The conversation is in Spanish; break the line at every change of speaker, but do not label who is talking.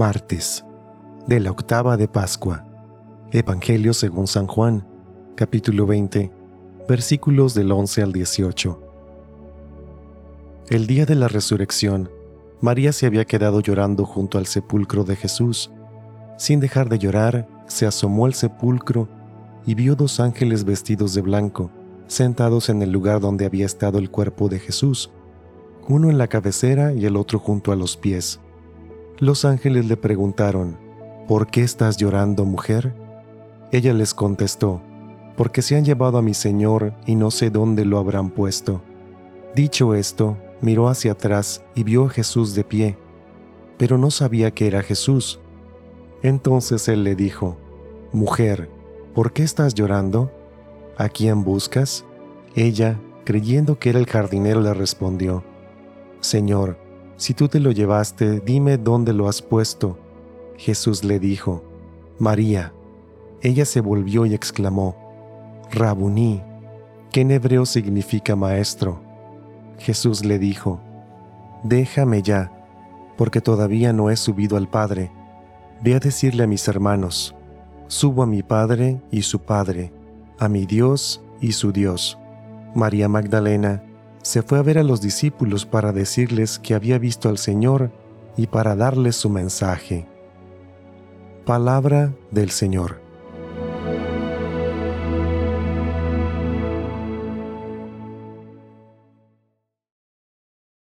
Martes de la octava de Pascua. Evangelio según San Juan, capítulo 20, versículos del 11 al 18. El día de la resurrección, María se había quedado llorando junto al sepulcro de Jesús. Sin dejar de llorar, se asomó al sepulcro y vio dos ángeles vestidos de blanco, sentados en el lugar donde había estado el cuerpo de Jesús, uno en la cabecera y el otro junto a los pies. Los ángeles le preguntaron, ¿Por qué estás llorando, mujer? Ella les contestó, porque se han llevado a mi Señor y no sé dónde lo habrán puesto. Dicho esto, miró hacia atrás y vio a Jesús de pie, pero no sabía que era Jesús. Entonces él le dijo, Mujer, ¿por qué estás llorando? ¿A quién buscas? Ella, creyendo que era el jardinero, le respondió, Señor, si tú te lo llevaste, dime dónde lo has puesto. Jesús le dijo, María. Ella se volvió y exclamó, Rabuní, que en hebreo significa maestro. Jesús le dijo, Déjame ya, porque todavía no he subido al Padre. Ve a decirle a mis hermanos, subo a mi Padre y su Padre, a mi Dios y su Dios. María Magdalena se fue a ver a los discípulos para decirles que había visto al Señor y para darles su mensaje. Palabra del Señor.